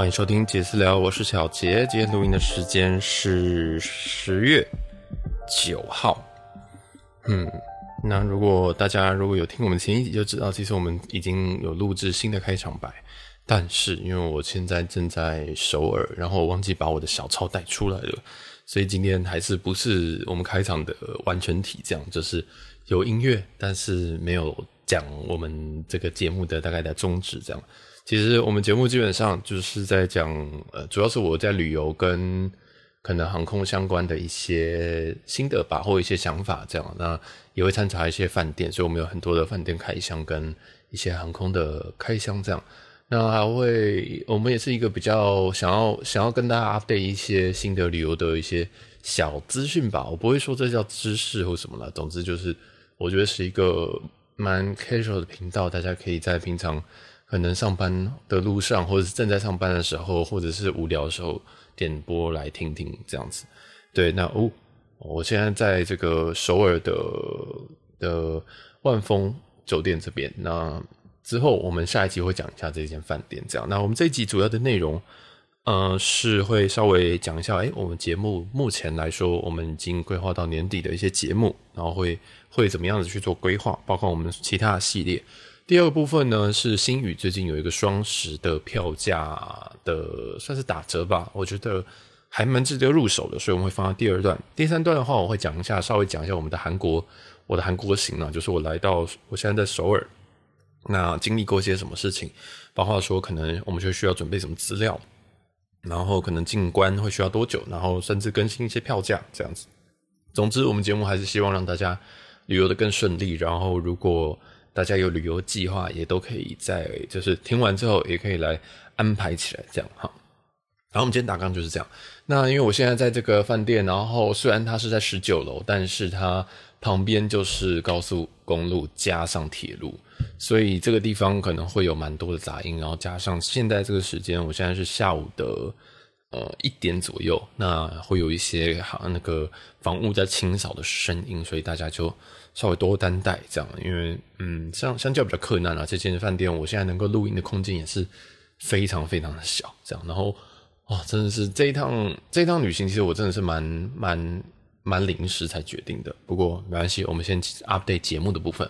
欢迎收听杰私聊，我是小杰。今天录音的时间是十月九号。嗯，那如果大家如果有听我们前一集，就知道其实我们已经有录制新的开场白。但是因为我现在正在首尔，然后我忘记把我的小抄带出来了，所以今天还是不是我们开场的完全体，这样就是有音乐，但是没有讲我们这个节目的大概的宗旨，这样。其实我们节目基本上就是在讲，呃，主要是我在旅游跟可能航空相关的一些心得吧，或一些想法这样。那也会参查一些饭店，所以我们有很多的饭店开箱跟一些航空的开箱这样。那还会，我们也是一个比较想要想要跟大家 update 一些新的旅游的一些小资讯吧。我不会说这叫知识或什么啦，总之就是我觉得是一个蛮 casual 的频道，大家可以在平常可能上班的路上，或者是正在上班的时候，或者是无聊的时候点播来听听这样子。对，那哦，我现在在这个首尔的的万丰酒店这边那。之后，我们下一集会讲一下这间饭店。这样，那我们这一集主要的内容，呃，是会稍微讲一下，哎，我们节目目前来说，我们已经规划到年底的一些节目，然后会会怎么样子去做规划，包括我们其他的系列。第二个部分呢，是星宇最近有一个双十的票价的，算是打折吧，我觉得还蛮值得入手的，所以我们会放到第二段。第三段的话，我会讲一下，稍微讲一下我们的韩国，我的韩国行啊，就是我来到，我现在在首尔。那经历过一些什么事情，包括说可能我们就需要准备什么资料，然后可能进关会需要多久，然后甚至更新一些票价这样子。总之，我们节目还是希望让大家旅游得更顺利。然后，如果大家有旅游计划，也都可以在就是听完之后也可以来安排起来这样哈。然后我们今天大纲就是这样。那因为我现在在这个饭店，然后虽然它是在十九楼，但是它旁边就是高速公路加上铁路。所以这个地方可能会有蛮多的杂音，然后加上现在这个时间，我现在是下午的呃一点左右，那会有一些好像那个房屋在清扫的声音，所以大家就稍微多担待这样，因为嗯，相相较比较困难啊，这间饭店我现在能够录音的空间也是非常非常的小，这样，然后哇，真的是这一趟这一趟旅行，其实我真的是蛮蛮蛮临时才决定的，不过没关系，我们先 update 节目的部分。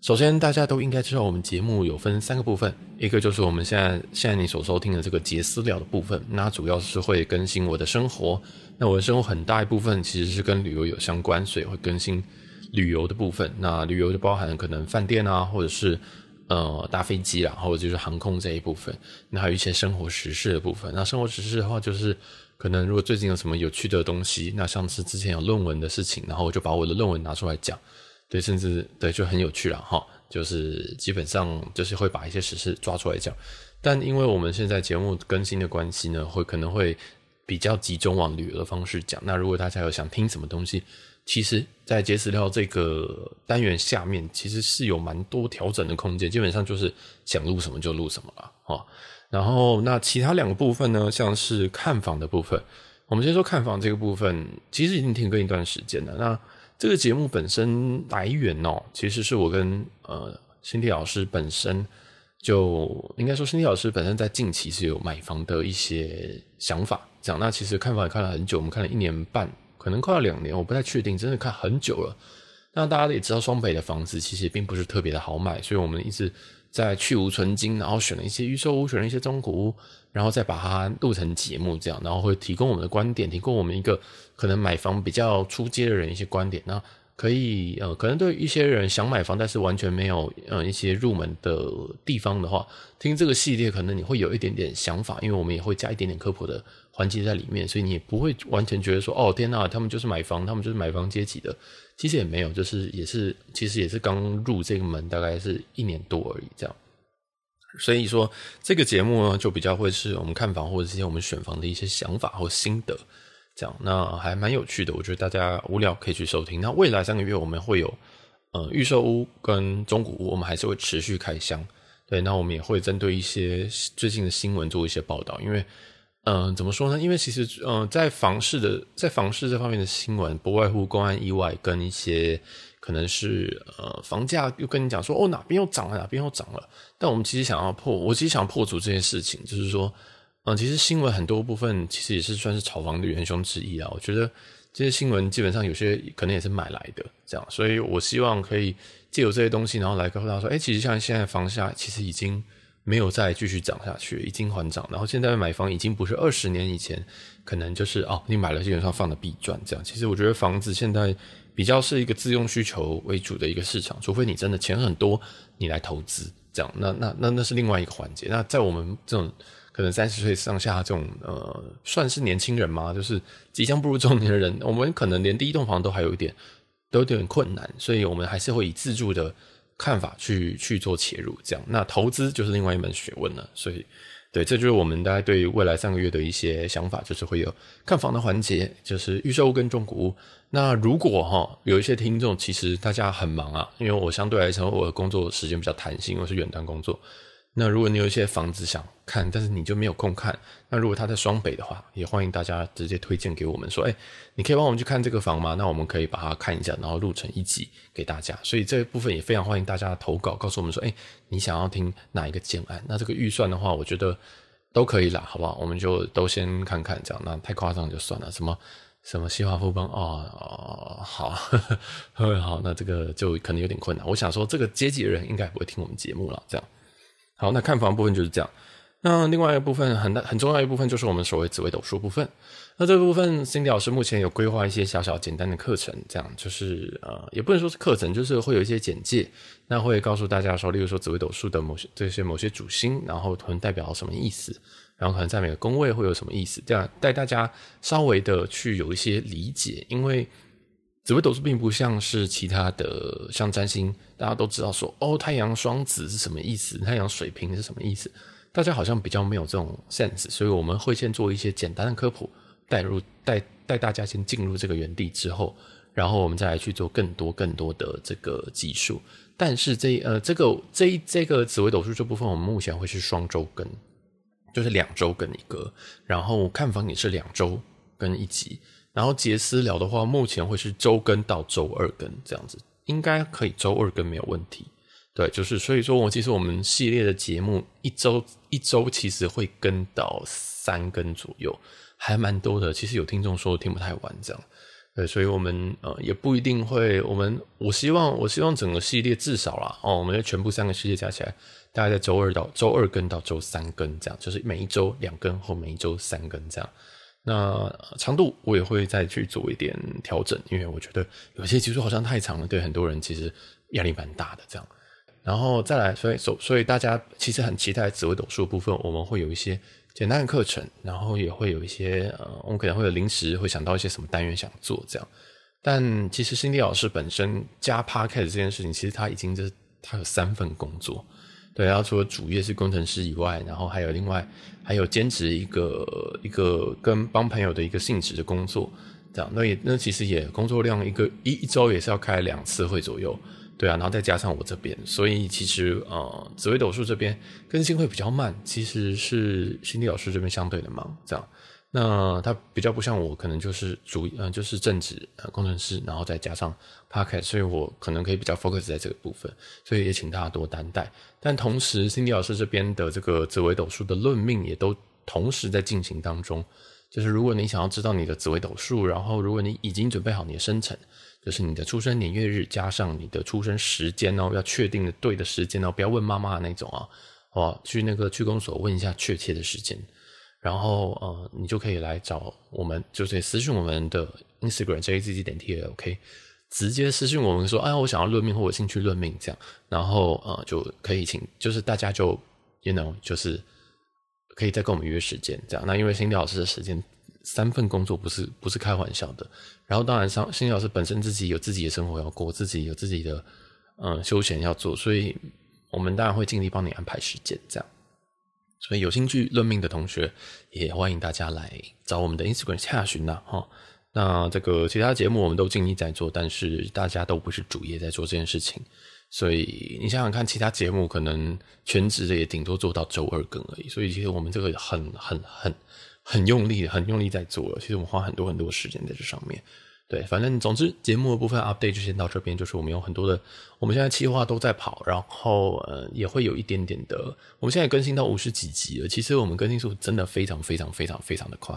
首先，大家都应该知道，我们节目有分三个部分，一个就是我们现在现在你所收听的这个节私聊的部分，那主要是会更新我的生活。那我的生活很大一部分其实是跟旅游有相关，所以会更新旅游的部分。那旅游就包含可能饭店啊，或者是呃搭飞机啦，或者就是航空这一部分。那还有一些生活时事的部分。那生活时事的话，就是可能如果最近有什么有趣的东西，那像是之前有论文的事情，然后我就把我的论文拿出来讲。对，甚至对就很有趣了哈，就是基本上就是会把一些时事抓出来讲，但因为我们现在节目更新的关系呢，会可能会比较集中往旅游的方式讲。那如果大家有想听什么东西，其实，在杰私聊这个单元下面，其实是有蛮多调整的空间，基本上就是想录什么就录什么了哈。然后那其他两个部分呢，像是看房的部分，我们先说看房这个部分，其实已经停更一段时间了。那这个节目本身来源哦，其实是我跟呃辛蒂老师本身就应该说，辛蒂老师本身在近期是有买房的一些想法。这样，那其实看房也看了很久，我们看了一年半，可能快要两年，我不太确定，真的看很久了。那大家也知道，双北的房子其实并不是特别的好买，所以我们一直在去芜存菁，然后选了一些预售屋，选了一些中古屋。然后再把它录成节目，这样，然后会提供我们的观点，提供我们一个可能买房比较出街的人一些观点。那可以，呃，可能对一些人想买房，但是完全没有，呃，一些入门的地方的话，听这个系列可能你会有一点点想法，因为我们也会加一点点科普的环节在里面，所以你也不会完全觉得说，哦，天呐，他们就是买房，他们就是买房阶级的。其实也没有，就是也是，其实也是刚入这个门，大概是一年多而已，这样。所以说，这个节目呢，就比较会是我们看房或者这些我们选房的一些想法或心得，这样，那还蛮有趣的。我觉得大家无聊可以去收听。那未来三个月我们会有，呃，预售屋跟中古屋，我们还是会持续开箱。对，那我们也会针对一些最近的新闻做一些报道。因为，嗯、呃，怎么说呢？因为其实，嗯、在房市的在房市这方面的新闻，不外乎公安意外跟一些。可能是呃，房价又跟你讲说哦，哪边又涨了，哪边又涨了。但我们其实想要破，我其实想破除这件事情，就是说，嗯，其实新闻很多部分其实也是算是炒房的元凶之一啊。我觉得这些新闻基本上有些可能也是买来的，这样，所以我希望可以借由这些东西，然后来告诉大家说，哎，其实像现在房价其实已经没有再继续涨下去，已经缓涨，然后现在买房已经不是二十年以前可能就是哦，你买了基本上放的必赚这样。其实我觉得房子现在比较是一个自用需求为主的一个市场，除非你真的钱很多，你来投资这样，那那那那是另外一个环节。那在我们这种。可能三十岁上下这种呃，算是年轻人吗？就是即将步入中年的人，我们可能连第一栋房都还有一点，都有点困难，所以我们还是会以自住的看法去去做切入，这样。那投资就是另外一门学问了。所以，对，这就是我们大概对未来三个月的一些想法，就是会有看房的环节，就是预售跟中古屋。那如果哈有一些听众，其实大家很忙啊，因为我相对来说我的工作时间比较弹性，我是远端工作。那如果你有一些房子想看，但是你就没有空看，那如果他在双北的话，也欢迎大家直接推荐给我们说，哎，你可以帮我们去看这个房吗？那我们可以把它看一下，然后录成一集给大家。所以这一部分也非常欢迎大家投稿，告诉我们说，哎，你想要听哪一个建案？那这个预算的话，我觉得都可以啦，好不好？我们就都先看看这样，那太夸张就算了。什么什么西华富邦哦，哦，好，呵呵好，那这个就可能有点困难。我想说，这个阶级的人应该不会听我们节目了，这样。好，那看房部分就是这样。那另外一部分很大很重要一部分就是我们所谓紫微斗数部分。那这部分，Cindy 老师目前有规划一些小小简单的课程，这样就是呃，也不能说是课程，就是会有一些简介。那会告诉大家说，例如说紫微斗数的某些这些某些主星，然后可能代表什么意思，然后可能在每个宫位会有什么意思，这样带大家稍微的去有一些理解，因为。紫微斗数并不像是其他的，像占星，大家都知道说，哦，太阳双子是什么意思，太阳水瓶是什么意思，大家好像比较没有这种 sense，所以我们会先做一些简单的科普，带入 带带大家先进入这个原地之后，然后我们再来去做更多更多的这个技术。但是这呃这个这一这个紫微斗数这部分，我们目前会是双周更，就是两周更一个，然后看房也是两周更一集。然后杰私聊的话，目前会是周更到周二更这样子，应该可以周二更没有问题。对，就是所以说我其实我们系列的节目一周一周其实会更到三更左右，还蛮多的。其实有听众说听不太完这样，对，所以我们呃也不一定会。我们我希望我希望整个系列至少啦哦，我们的全部三个系列加起来，大概在周二到周二更到周三更这样，就是每一周两更或每一周三更这样。那长度我也会再去做一点调整，因为我觉得有些集数好像太长了，对很多人其实压力蛮大的。这样，然后再来，所以所所以大家其实很期待紫微斗数部分，我们会有一些简单的课程，然后也会有一些呃，我们可能会有临时会想到一些什么单元想做这样。但其实心理老师本身加 Podcast 这件事情，其实他已经就是他有三份工作。对，然后除了主业是工程师以外，然后还有另外还有兼职一个一个跟帮朋友的一个性质的工作，这样，那也那其实也工作量一个一一周也是要开两次会左右，对啊，然后再加上我这边，所以其实呃紫微斗数这边更新会比较慢，其实是心理老师这边相对的忙，这样。那他比较不像我，可能就是主嗯、就是正职呃工程师，然后再加上 Podcast，所以我可能可以比较 focus 在这个部分，所以也请大家多担待。但同时，Cindy 老师这边的这个紫微斗数的论命也都同时在进行当中。就是如果你想要知道你的紫微斗数，然后如果你已经准备好你的生辰，就是你的出生年月日加上你的出生时间哦，要确定的对的时间哦，不要问妈妈的那种啊，哦，去那个区公所问一下确切的时间。然后呃，你就可以来找我们，就是私信我们的 Instagram JZZ 点 t l k，直接私信我们说，哎，我想要论命或者兴趣论命这样，然后呃就可以请，就是大家就 you know 就是可以再跟我们约时间这样。那因为 Cindy 老师的时间三份工作不是不是开玩笑的，然后当然上 Cindy 老师本身自己有自己的生活要过，自己有自己的嗯、休闲要做，所以我们当然会尽力帮你安排时间这样。所以有兴趣论命的同学，也欢迎大家来找我们的 Instagram 洽询呐，哈。那这个其他节目我们都尽力在做，但是大家都不是主业在做这件事情，所以你想想看，其他节目可能全职的也顶多做到周二更而已。所以其实我们这个很很很很用力，很用力在做了。其实我们花很多很多时间在这上面。对，反正总之节目的部分 update 就先到这边。就是我们有很多的，我们现在企划都在跑，然后呃也会有一点点的。我们现在更新到五十几集了，其实我们更新速度真的非常非常非常非常的快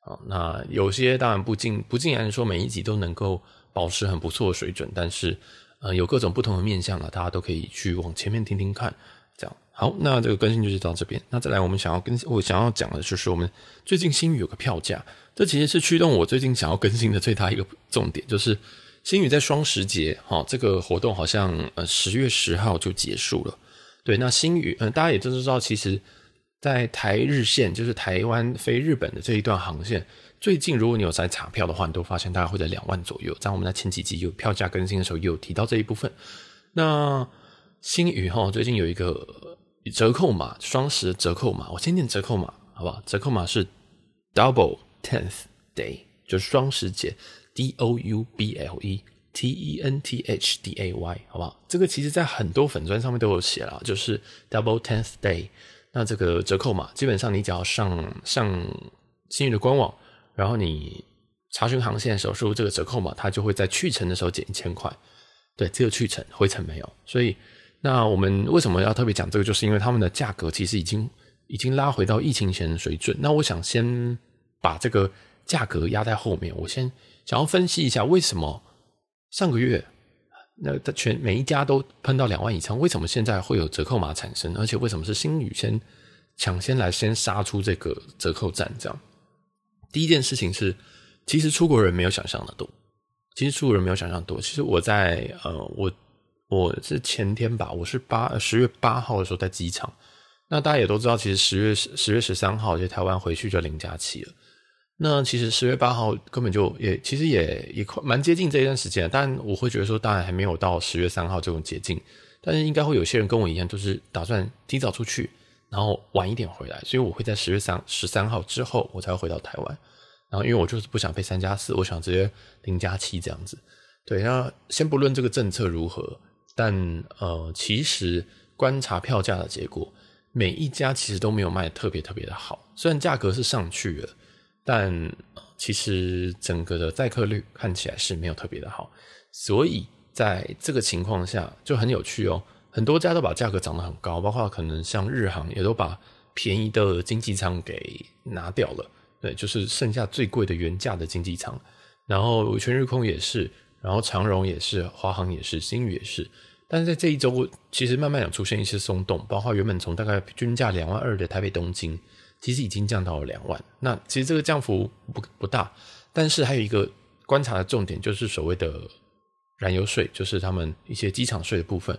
啊。那有些当然不尽不尽然说每一集都能够保持很不错的水准，但是呃有各种不同的面向啊，大家都可以去往前面听听看。这样好，那这个更新就是到这边。那再来，我们想要更新我想要讲的就是我们最近新宇有个票价。这其实是驱动我最近想要更新的最大一个重点，就是新宇在双十节哈，这个活动好像呃十月十号就结束了。对，那新宇嗯、大家也都知道，其实，在台日线就是台湾飞日本的这一段航线，最近如果你有在查票的话，你都发现大概会在两万左右。在我们在前几集有票价更新的时候，也有提到这一部分。那星宇哈最近有一个折扣码，双十折扣码，我先念折扣码，好不好？折扣码是 double。Tenth day 就是双十节，D O U B L E T E N T H D A Y，好不好？这个其实在很多粉专上面都有写了，就是 Double Tenth Day。那这个折扣码，基本上你只要上上星宇的官网，然后你查询航线的时候输入这个折扣码，它就会在去程的时候减一千块。对，只有去程，回程没有。所以，那我们为什么要特别讲这个？就是因为他们的价格其实已经已经拉回到疫情前的水准。那我想先。把这个价格压在后面，我先想要分析一下为什么上个月那全每一家都喷到两万以上，为什么现在会有折扣码产生，而且为什么是新宇先抢先来先杀出这个折扣战？这样，第一件事情是，其实出国人没有想象的多，其实出国人没有想象多。其实我在呃，我我是前天吧，我是八十月八号的时候在机场，那大家也都知道，其实十月十月十三号就台湾回去就零加七了。那其实十月八号根本就也其实也也快蛮接近这一段时间，但我会觉得说，当然还没有到十月三号这种捷径，但是应该会有些人跟我一样，就是打算提早出去，然后晚一点回来，所以我会在十月三十三号之后我才会回到台湾，然后因为我就是不想被三加四，我想直接零加七这样子。对，那先不论这个政策如何，但呃，其实观察票价的结果，每一家其实都没有卖特别特别的好，虽然价格是上去了。但其实整个的载客率看起来是没有特别的好，所以在这个情况下就很有趣哦。很多家都把价格涨得很高，包括可能像日航也都把便宜的经济舱给拿掉了，对，就是剩下最贵的原价的经济舱。然后全日空也是，然后长荣也是，华航也是，新宇也是。但是在这一周，其实慢慢有出现一些松动，包括原本从大概均价两万二的台北东京。其实已经降到了两万，那其实这个降幅不不大，但是还有一个观察的重点就是所谓的燃油税，就是他们一些机场税的部分，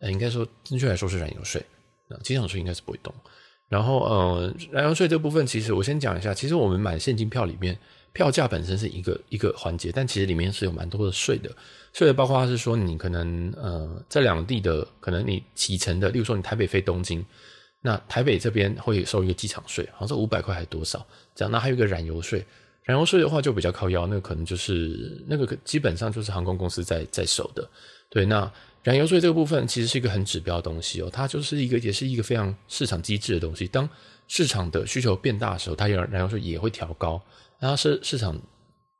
呃，应该说正确来说是燃油税，那机场税应该是不会动。然后呃，燃油税这部分，其实我先讲一下，其实我们买现金票里面，票价本身是一个一个环节，但其实里面是有蛮多的税的，税的包括是说你可能呃这两地的可能你启程的，例如说你台北飞东京。那台北这边会收一个机场税，好像是五百块还是多少？这样，那还有一个燃油税，燃油税的话就比较靠腰，那个可能就是那个基本上就是航空公司在在收的。对，那燃油税这个部分其实是一个很指标的东西哦，它就是一个也是一个非常市场机制的东西。当市场的需求变大的时候，它燃油税也会调高；然后市市场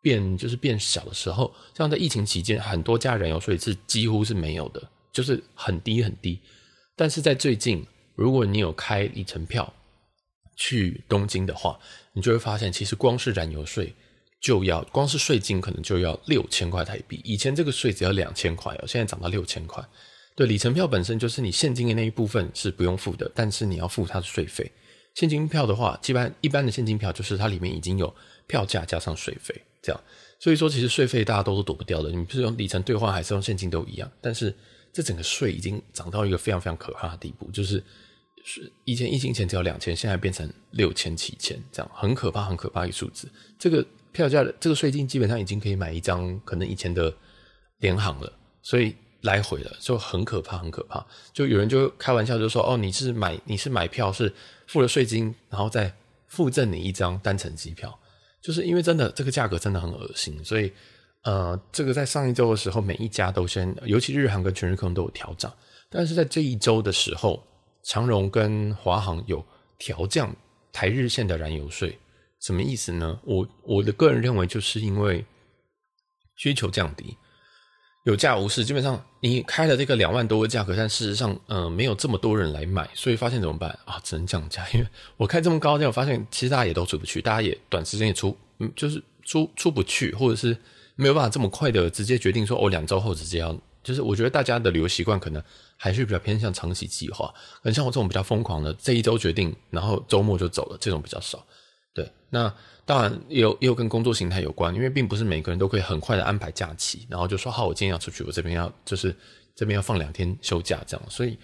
变就是变小的时候，像在疫情期间，很多家燃油税是几乎是没有的，就是很低很低。但是在最近。如果你有开里程票去东京的话，你就会发现，其实光是燃油税就要，光是税金可能就要六千块台币。以前这个税只要两千块哦，现在涨到六千块。对，里程票本身就是你现金的那一部分是不用付的，但是你要付它的税费。现金票的话，基般一般的现金票就是它里面已经有票价加上税费这样。所以说，其实税费大家都是躲不掉的。你不是用里程兑换还是用现金都一样，但是这整个税已经涨到一个非常非常可怕的地步，就是。是以前疫情前只要两千，现在变成六千、七千，这样很可怕、很可怕一个数字。这个票价的这个税金基本上已经可以买一张可能以前的联航了，所以来回了就很可怕、很可怕。就有人就开玩笑就说：“哦，你是买你是买票是付了税金，然后再附赠你一张单程机票。”就是因为真的这个价格真的很恶心，所以呃，这个在上一周的时候，每一家都先，尤其日航跟全日空都有调涨，但是在这一周的时候。长荣跟华航有调降台日线的燃油税，什么意思呢？我我的个人认为，就是因为需求降低，有价无市。基本上你开了这个两万多的价格，但事实上，嗯、没有这么多人来买，所以发现怎么办啊？只能降价。因为我开这么高价，我发现其实大家也都出不去，大家也短时间也出，嗯，就是出出不去，或者是没有办法这么快的直接决定说，哦，两周后直接要。就是我觉得大家的旅游习惯可能还是比较偏向长期计划，很像我这种比较疯狂的，这一周决定，然后周末就走了，这种比较少。对，那当然也有也有跟工作形态有关，因为并不是每个人都可以很快的安排假期，然后就说好，我今天要出去，我这边要就是这边要放两天休假这样。所以，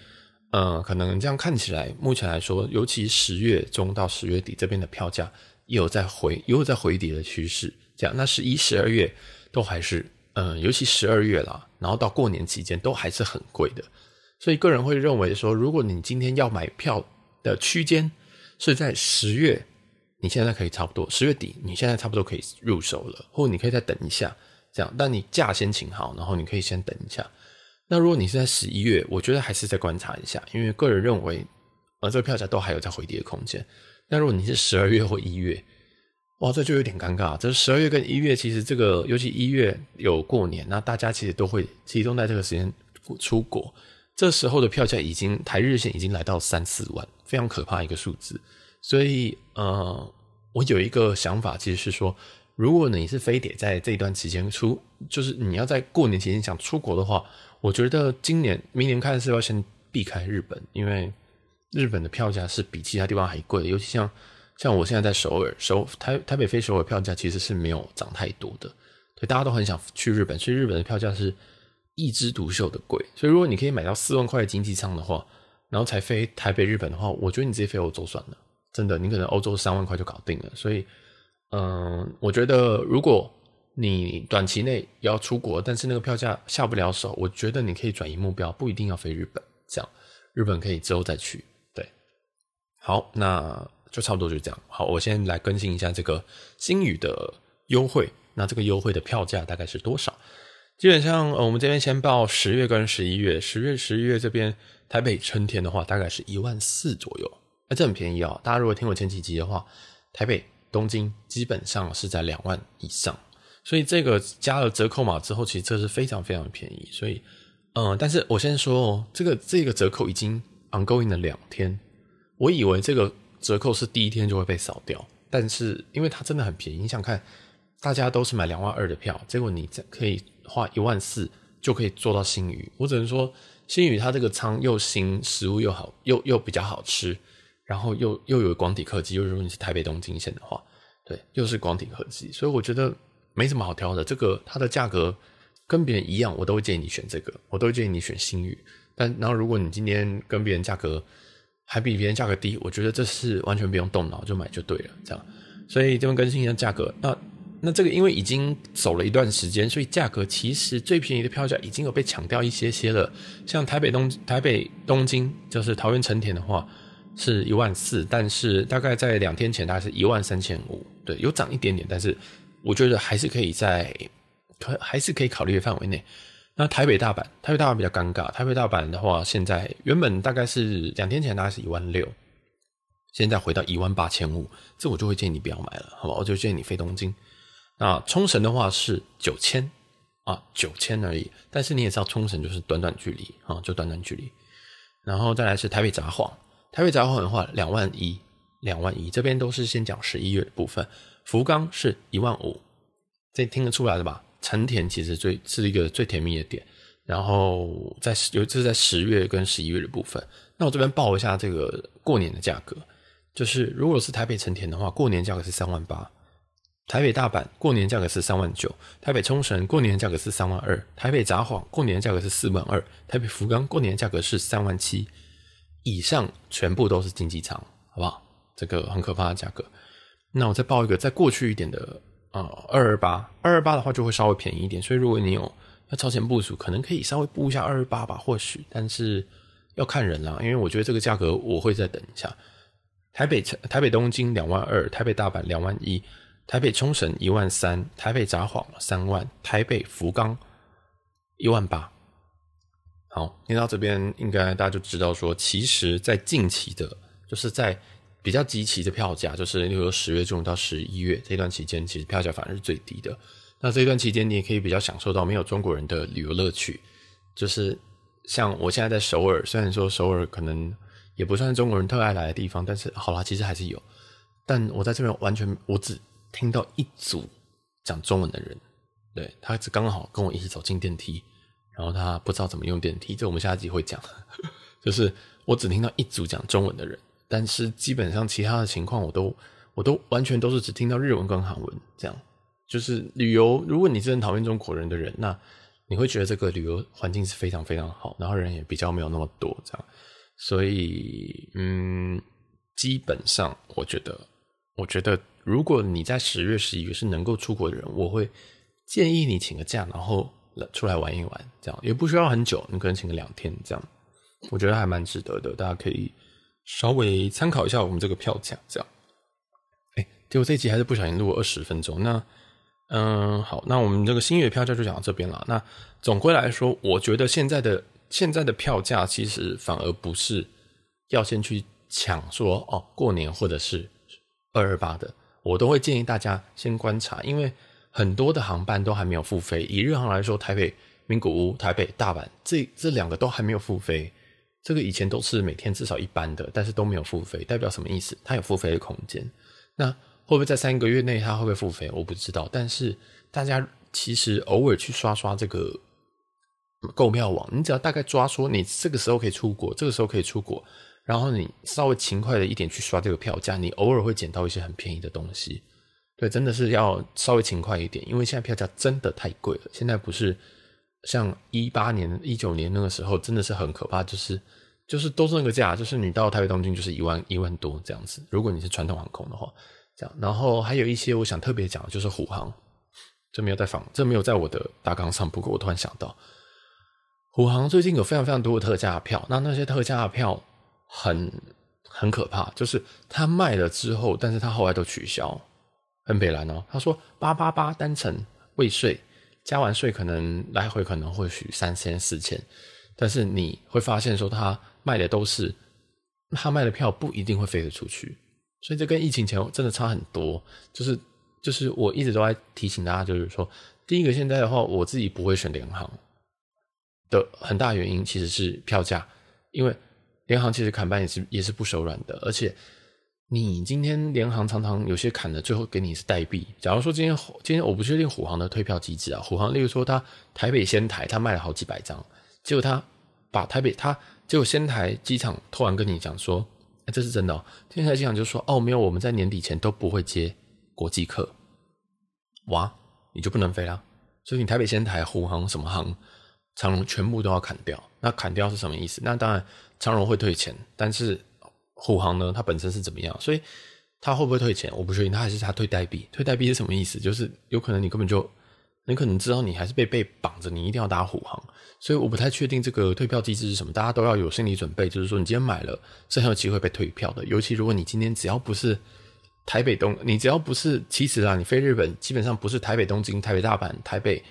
呃，可能这样看起来，目前来说，尤其十月中到十月底这边的票价也有在回，也有在回跌的趋势。这样，那十一、十二月都还是。嗯，尤其十二月啦，然后到过年期间都还是很贵的，所以个人会认为说，如果你今天要买票的区间是在十月，你现在可以差不多十月底，你现在差不多可以入手了，或者你可以再等一下，这样，但你价先请好，然后你可以先等一下。那如果你是在十一月，我觉得还是再观察一下，因为个人认为，呃，这个票价都还有在回跌的空间。那如果你是十二月或一月，哇，这就有点尴尬。这十二月跟一月，其实这个尤其一月有过年，那大家其实都会集中在这个时间出国。这时候的票价已经台日线已经来到三四万，非常可怕一个数字。所以，呃，我有一个想法，其实是说，如果你是非得在这一段期间出，就是你要在过年期间想出国的话，我觉得今年、明年看是要先避开日本，因为日本的票价是比其他地方还贵的，尤其像。像我现在在首尔，首台台北飞首尔票价其实是没有涨太多的，对，大家都很想去日本，所以日本的票价是一枝独秀的贵。所以如果你可以买到四万块的经济舱的话，然后才飞台北日本的话，我觉得你直接飞欧洲算了，真的，你可能欧洲三万块就搞定了。所以，嗯，我觉得如果你短期内要出国，但是那个票价下不了手，我觉得你可以转移目标，不一定要飞日本，这样日本可以之后再去。对，好，那。就差不多就这样。好，我先来更新一下这个星宇的优惠。那这个优惠的票价大概是多少？基本上，呃，我们这边先报十月跟十一月。十月、十一月这边台北春天的话，大概是一万四左右。那这很便宜哦。大家如果听我前几集的话，台北、东京基本上是在两万以上。所以这个加了折扣码之后，其实这是非常非常便宜。所以，嗯、但是我先说哦，这个这个折扣已经 ongoing 了两天。我以为这个。折扣是第一天就会被扫掉，但是因为它真的很便宜，你想看，大家都是买两万二的票，结果你可以花一万四就可以坐到星宇。我只能说，星宇它这个仓又新，食物又好，又又比较好吃，然后又又有广体客机，又如果你是台北东京线的话，对，又是广体客机，所以我觉得没什么好挑的。这个它的价格跟别人一样，我都会建议你选这个，我都会建议你选新宇。但然后如果你今天跟别人价格，还比别人价格低，我觉得这是完全不用动脑就买就对了，这样。所以这边更新一下价格。那那这个因为已经走了一段时间，所以价格其实最便宜的票价已经有被抢掉一些些了。像台北东台北东京就是桃园成田的话是一万四，但是大概在两天前大概是一万三千五，对，有涨一点点，但是我觉得还是可以在可还是可以考虑的范围内。那台北大阪，台北大阪比较尴尬。台北大阪的话，现在原本大概是两天前大概是一万六，现在回到一万八千五，这我就会建议你不要买了，好吧？我就建议你飞东京。那冲绳的话是九千啊，九千而已。但是你也知道，冲绳就是短短距离啊，就短短距离。然后再来是台北札幌，台北札幌的话两万一，两万一，这边都是先讲十一月的部分。福冈是一万五，这听得出来了吧？成田其实最是一个最甜蜜的点，然后在尤其是在十月跟十一月的部分。那我这边报一下这个过年的价格，就是如果是台北成田的话，过年价格是三万八；台北大阪过年价格是三万九；台北冲绳过年价格是三万二；台北札幌过年价格是四万二；台北福冈过年价格是三万七。以上全部都是经济舱，好不好？这个很可怕的价格。那我再报一个再过去一点的。啊，二二八，二二八的话就会稍微便宜一点，所以如果你有要超前部署，可能可以稍微布一下二二八吧，或许，但是要看人啦，因为我觉得这个价格我会再等一下。台北台北东京两万二，台北大阪两万一，台北冲绳一万三，台北札幌三万，台北福冈一万八。好，听到这边应该大家就知道说，其实，在近期的，就是在。比较集齐的票价，就是例如十月中到十一月这段期间，其实票价反而是最低的。那这段期间，你也可以比较享受到没有中国人的旅游乐趣，就是像我现在在首尔，虽然说首尔可能也不算中国人特爱来的地方，但是好啦，其实还是有。但我在这边完全，我只听到一组讲中文的人，对，他只刚好跟我一起走进电梯，然后他不知道怎么用电梯，这我们下一集会讲。就是我只听到一组讲中文的人，但是基本上其他的情况我都我都完全都是只听到日文跟韩文这样。就是旅游，如果你是很讨厌中国人的人，那你会觉得这个旅游环境是非常非常好，然后人也比较没有那么多这样。所以，嗯，基本上我觉得，我觉得如果你在十月、十一月是能够出国的人，我会建议你请个假，然后出来玩一玩，这样也不需要很久，你可能请个两天这样，我觉得还蛮值得的。大家可以稍微参考一下我们这个票价，这样。哎，结果这一集还是不小心录了二十分钟，那。嗯，好，那我们这个新月票价就讲到这边了。那总归来说，我觉得现在的现在的票价其实反而不是要先去抢说哦，过年或者是二二八的，我都会建议大家先观察，因为很多的航班都还没有复飞。以日航来说，台北名古屋、台北大阪这这两个都还没有复飞，这个以前都是每天至少一班的，但是都没有复飞，代表什么意思？它有复飞的空间。那会不会在三个月内它会不会复飞？我不知道。但是大家其实偶尔去刷刷这个购票网，你只要大概抓说你这个时候可以出国，这个时候可以出国，然后你稍微勤快的一点去刷这个票价，你偶尔会捡到一些很便宜的东西。对，真的是要稍微勤快一点，因为现在票价真的太贵了。现在不是像一八年、一九年那个时候，真的是很可怕，就是就是都是那个价，就是你到台北、东京就是一万一万多这样子。如果你是传统航空的话。这样，然后还有一些我想特别讲就是虎航，这没有在访，这没有在我的大纲上。不过我突然想到，虎航最近有非常非常多的特价票，那那些特价票很很可怕，就是他卖了之后，但是他后来都取消，很北蓝哦。他说八八八单程未税，加完税可能来回可能或许三千四千，但是你会发现说他卖的都是他卖的票不一定会飞得出去。所以这跟疫情前真的差很多，就是就是我一直都在提醒大家，就是说，第一个现在的话，我自己不会选联航的很大原因其实是票价，因为联航其实砍半也是也是不手软的，而且你今天联航常常有些砍的最后给你是代币。假如说今天今天我不确定虎航的退票机制啊，虎航例如说他台北仙台他卖了好几百张，结果他把台北他结果仙台机场突然跟你讲说。哎，这是真的哦！天台机场就说：“哦，没有，我们在年底前都不会接国际客，哇，你就不能飞啦。所以你台北仙台、虎航什么航、长荣全部都要砍掉。那砍掉是什么意思？那当然长荣会退钱，但是虎航呢，它本身是怎么样？所以它会不会退钱？我不确定。它还是它退代币？退代币是什么意思？就是有可能你根本就。”你可能知道你还是被被绑着，你一定要搭虎航，所以我不太确定这个退票机制是什么，大家都要有心理准备，就是说你今天买了是很有机会被退票的，尤其如果你今天只要不是台北东，你只要不是，其实啊，你飞日本基本上不是台北东京、台北大阪、台北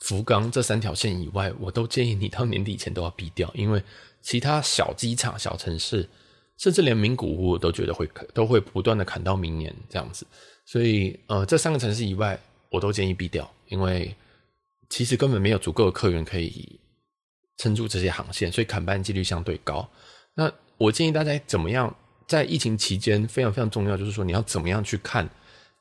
福冈这三条线以外，我都建议你到年底前都要避掉，因为其他小机场、小城市，甚至连名古屋都觉得会都会不断的砍到明年这样子，所以呃，这三个城市以外。我都建议避掉，因为其实根本没有足够的客源可以撑住这些航线，所以砍班几率相对高。那我建议大家怎么样在疫情期间非常非常重要，就是说你要怎么样去看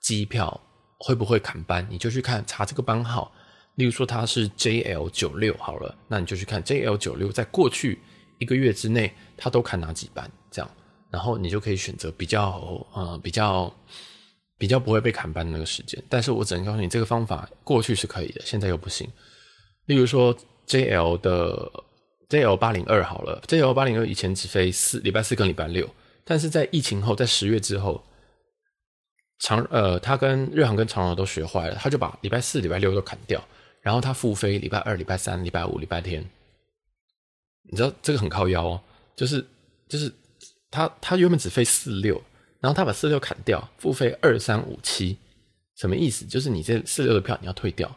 机票会不会砍班，你就去看查这个班号。例如说它是 JL 九六好了，那你就去看 JL 九六在过去一个月之内它都砍哪几班，这样，然后你就可以选择比较呃比较。比较不会被砍班的那个时间，但是我只能告诉你，这个方法过去是可以的，现在又不行。例如说，JL 的 JL 八零二好了，JL 八零二以前只飞四礼拜四跟礼拜六，但是在疫情后，在十月之后，长呃，他跟日航跟长荣都学坏了，他就把礼拜四、礼拜六都砍掉，然后他复飞礼拜二、礼拜三、礼拜五、礼拜天。你知道这个很靠腰哦，就是就是他他原本只飞四六。然后他把四六砍掉，付费二三五七，什么意思？就是你这四六的票你要退掉。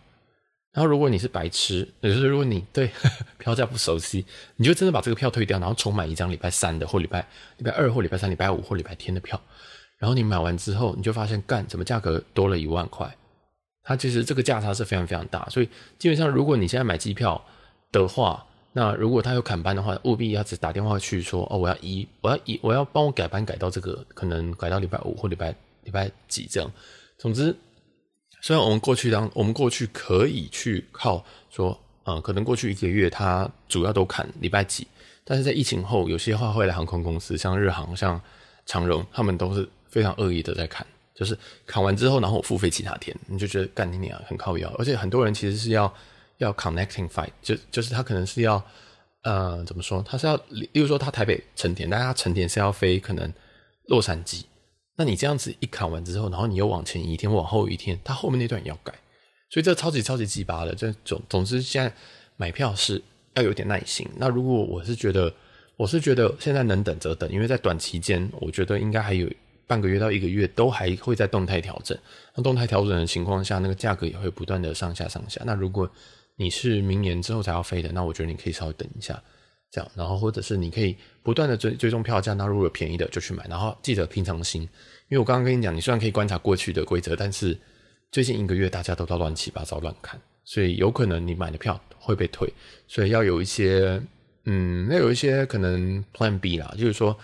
然后如果你是白痴，也就是如果你对呵呵票价不熟悉，你就真的把这个票退掉，然后重买一张礼拜三的或礼拜礼拜二或礼拜三、礼拜五或礼拜天的票。然后你买完之后，你就发现干，怎么价格多了一万块？它其实这个价差是非常非常大，所以基本上如果你现在买机票的话，那如果他有砍班的话，务必要只打电话去说哦，我要一，我要一，我要帮我改班改到这个，可能改到礼拜五或礼拜礼拜几这样。总之，虽然我们过去当我们过去可以去靠说，嗯，可能过去一个月他主要都砍礼拜几，但是在疫情后，有些话会来航空公司，像日航、像长荣，他们都是非常恶意的在砍，就是砍完之后，然后我付费其他天，你就觉得干你娘很靠腰，而且很多人其实是要。要 connecting fight，就就是他可能是要，呃，怎么说？他是要，例如说他台北成田，但他成田是要飞可能洛杉矶，那你这样子一砍完之后，然后你又往前移一天，往后移一天，他后面那段也要改，所以这超级超级鸡巴的。这总总之，现在买票是要有点耐心。那如果我是觉得，我是觉得现在能等则等，因为在短期间，我觉得应该还有半个月到一个月都还会在动态调整。那动态调整的情况下，那个价格也会不断的上下上下。那如果你是明年之后才要飞的，那我觉得你可以稍微等一下，这样，然后或者是你可以不断的追追踪票价，那如果有便宜的就去买，然后记得平常心，因为我刚刚跟你讲，你虽然可以观察过去的规则，但是最近一个月大家都在乱七八糟乱看，所以有可能你买的票会被退，所以要有一些，嗯，要有一些可能 Plan B 啦，就是说，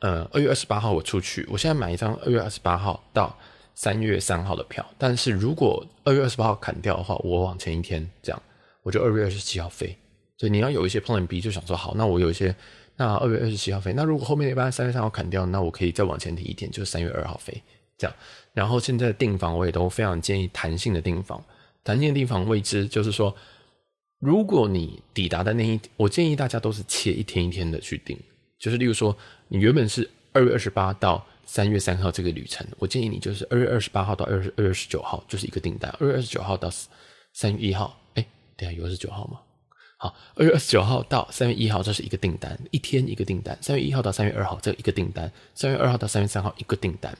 呃，二月二十八号我出去，我现在买一张二月二十八号到三月三号的票，但是如果二月二十八号砍掉的话，我往前一天这样。我就二月二十七号飞，所以你要有一些 Plan B，就想说好，那我有一些，那二月二十七号飞，那如果后面一班三月三号砍掉，那我可以再往前提一点，就是三月二号飞，这样。然后现在订房我也都非常建议弹性的订房，弹性的订房位置就是说，如果你抵达的那一，我建议大家都是切一天一天的去订，就是例如说你原本是二月二十八到三月三号这个旅程，我建议你就是二月二十八号到二月二十九号就是一个订单，二月二十九号到三月一号。对啊，有二十九号吗？好，二月二十九号到三月一号，这是一个订单，一天一个订单。三月一号到三月二号，这一个订单。三月二号到三月三号，一个订单。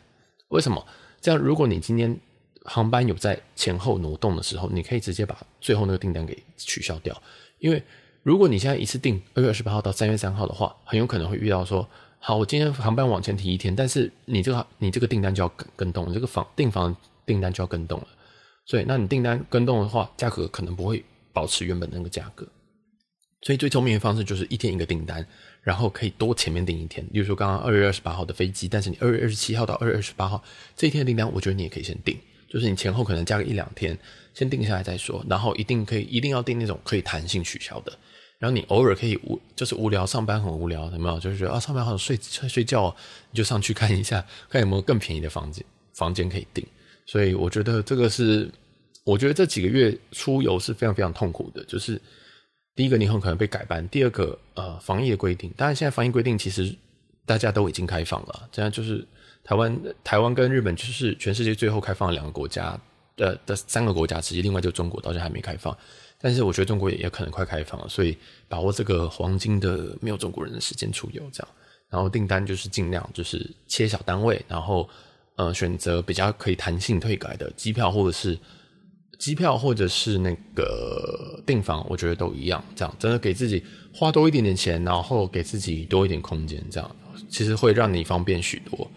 为什么？这样，如果你今天航班有在前后挪动的时候，你可以直接把最后那个订单给取消掉。因为如果你现在一次订二月二十八号到三月三号的话，很有可能会遇到说，好，我今天航班往前提一天，但是你这个你这个订单就要跟跟动，这个房订房订单就要跟动了。所以，那你订单跟动的话，价格可能不会。保持原本那个价格，所以最聪明的方式就是一天一个订单，然后可以多前面订一天。比如说刚刚二月二十八号的飞机，但是你二月二十七号到二月二十八号这一天的订单，我觉得你也可以先订，就是你前后可能加个一两天，先定下来再说。然后一定可以，一定要订那种可以弹性取消的。然后你偶尔可以无，就是无聊上班很无聊，有没有？就是觉得啊，上班好想睡睡 睡觉，你就上去看一下，看有没有更便宜的房间房间可以订。所以我觉得这个是。我觉得这几个月出游是非常非常痛苦的，就是第一个，你很可能被改班；第二个，呃，防疫的规定。当然，现在防疫规定其实大家都已经开放了，这样就是台湾、台湾跟日本就是全世界最后开放的两个国家的的三个国家之一，另外就中国到现在还没开放。但是我觉得中国也也可能快开放了，所以把握这个黄金的没有中国人的时间出游，这样。然后订单就是尽量就是切小单位，然后呃选择比较可以弹性退改的机票或者是。机票或者是那个订房，我觉得都一样。这样真的给自己花多一点点钱，然后给自己多一点空间，这样其实会让你方便许多。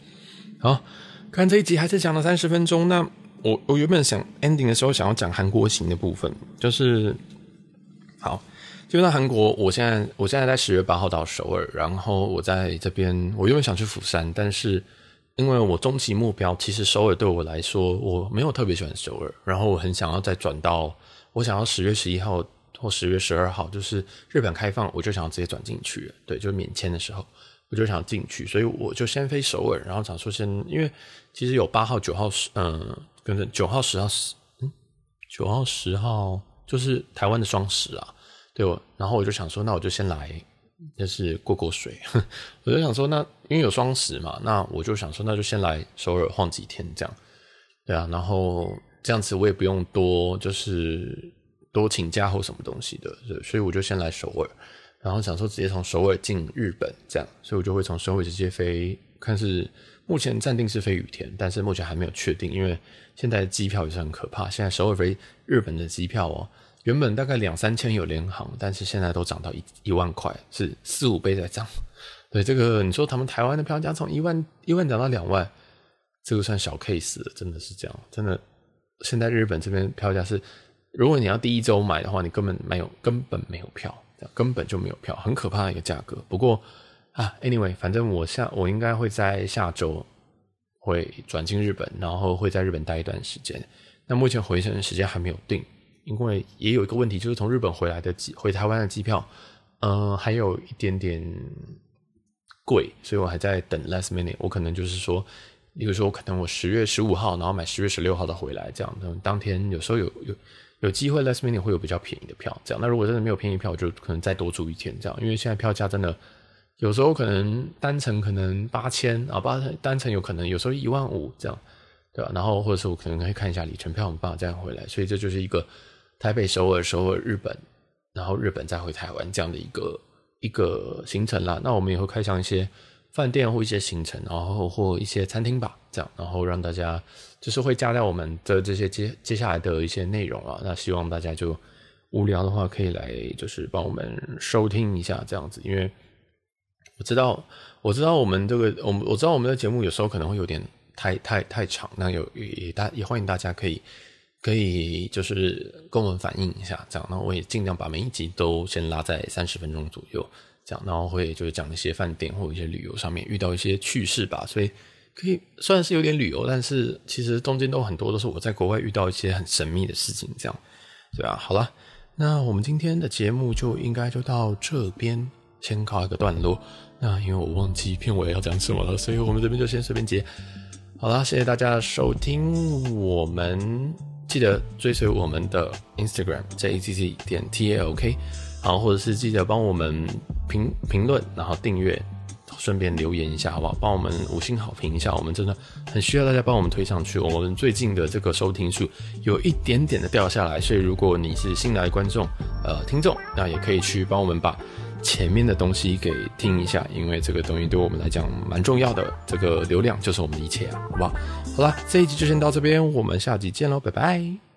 好，看这一集还是讲了三十分钟。那我我原本想 ending 的时候想要讲韩国行的部分，就是好，就那韩国，我现在我现在在十月八号到首尔，然后我在这边，我原本想去釜山，但是。因为我终极目标其实首尔对我来说，我没有特别喜欢首尔，然后我很想要再转到，我想要十月十一号或十月十二号，就是日本开放，我就想要直接转进去，对，就是免签的时候，我就想进去，所以我就先飞首尔，然后想说先，因为其实有八号、九号、十，嗯，跟着九号、十号、十，嗯，九号、十号就是台湾的双十啊，对，然后我就想说，那我就先来。就是过过水，我就想说，那因为有双十嘛，那我就想说，那就先来首尔晃几天这样，对啊，然后这样子我也不用多就是多请假或什么东西的，所以我就先来首尔，然后想说直接从首尔进日本这样，所以我就会从首尔直接飞，看是目前暂定是飞羽田，但是目前还没有确定，因为现在机票也是很可怕，现在首尔飞日本的机票哦。原本大概两三千有联航，但是现在都涨到一一万块，是四五倍在涨。对这个，你说他们台湾的票价从一万一万涨到两万，这个算小 case 了，真的是这样，真的。现在日本这边票价是，如果你要第一周买的话，你根本没有，根本没有票，根本就没有票，很可怕的一个价格。不过啊，anyway，反正我下我应该会在下周会转进日本，然后会在日本待一段时间。那目前回程的时间还没有定，因为也有一个问题，就是从日本回来的机回台湾的机票，嗯、还有一点点贵，所以我还在等 last minute。我可能就是说。例如说我，可能我十月十五号，然后买十月十六号的回来，这样，当天有时候有有有机会，last minute 会有比较便宜的票，这样。那如果真的没有便宜票，我就可能再多住一天，这样。因为现在票价真的有时候可能单程可能八千啊，八单程有可能有时候一万五这样，对吧？然后或者是我可能会看一下里程票，我们办法这样回来。所以这就是一个台北、首尔、首尔、日本，然后日本再回台湾这样的一个一个行程啦。那我们也会开箱一些。饭店或一些行程，然后或一些餐厅吧，这样，然后让大家就是会加在我们的这些接接下来的一些内容啊。那希望大家就无聊的话，可以来就是帮我们收听一下这样子，因为我知道我知道我们这个我们我知道我们的节目有时候可能会有点太太太长，那有也大也欢迎大家可以可以就是跟我们反映一下这样，那我也尽量把每一集都先拉在三十分钟左右。这样，然后会就是讲一些饭店或一些旅游上面遇到一些趣事吧，所以可以算是有点旅游，但是其实中间都很多都是我在国外遇到一些很神秘的事情，这样，对啊，好了，那我们今天的节目就应该就到这边先告一个段落。那因为我忘记片尾要讲什么了，所以我们这边就先随便接。好了，谢谢大家收听，我们记得追随我们的 Instagram jazz 点 talk。好，或者是记得帮我们评评论，然后订阅，顺便留言一下，好不好？帮我们五星好评一下，我们真的很需要大家帮我们推上去。我们最近的这个收听数有一点点的掉下来，所以如果你是新来的观众，呃，听众，那也可以去帮我们把前面的东西给听一下，因为这个东西对我们来讲蛮重要的。这个流量就是我们的一切啊，好不好？好了，这一集就先到这边，我们下集见喽，拜拜。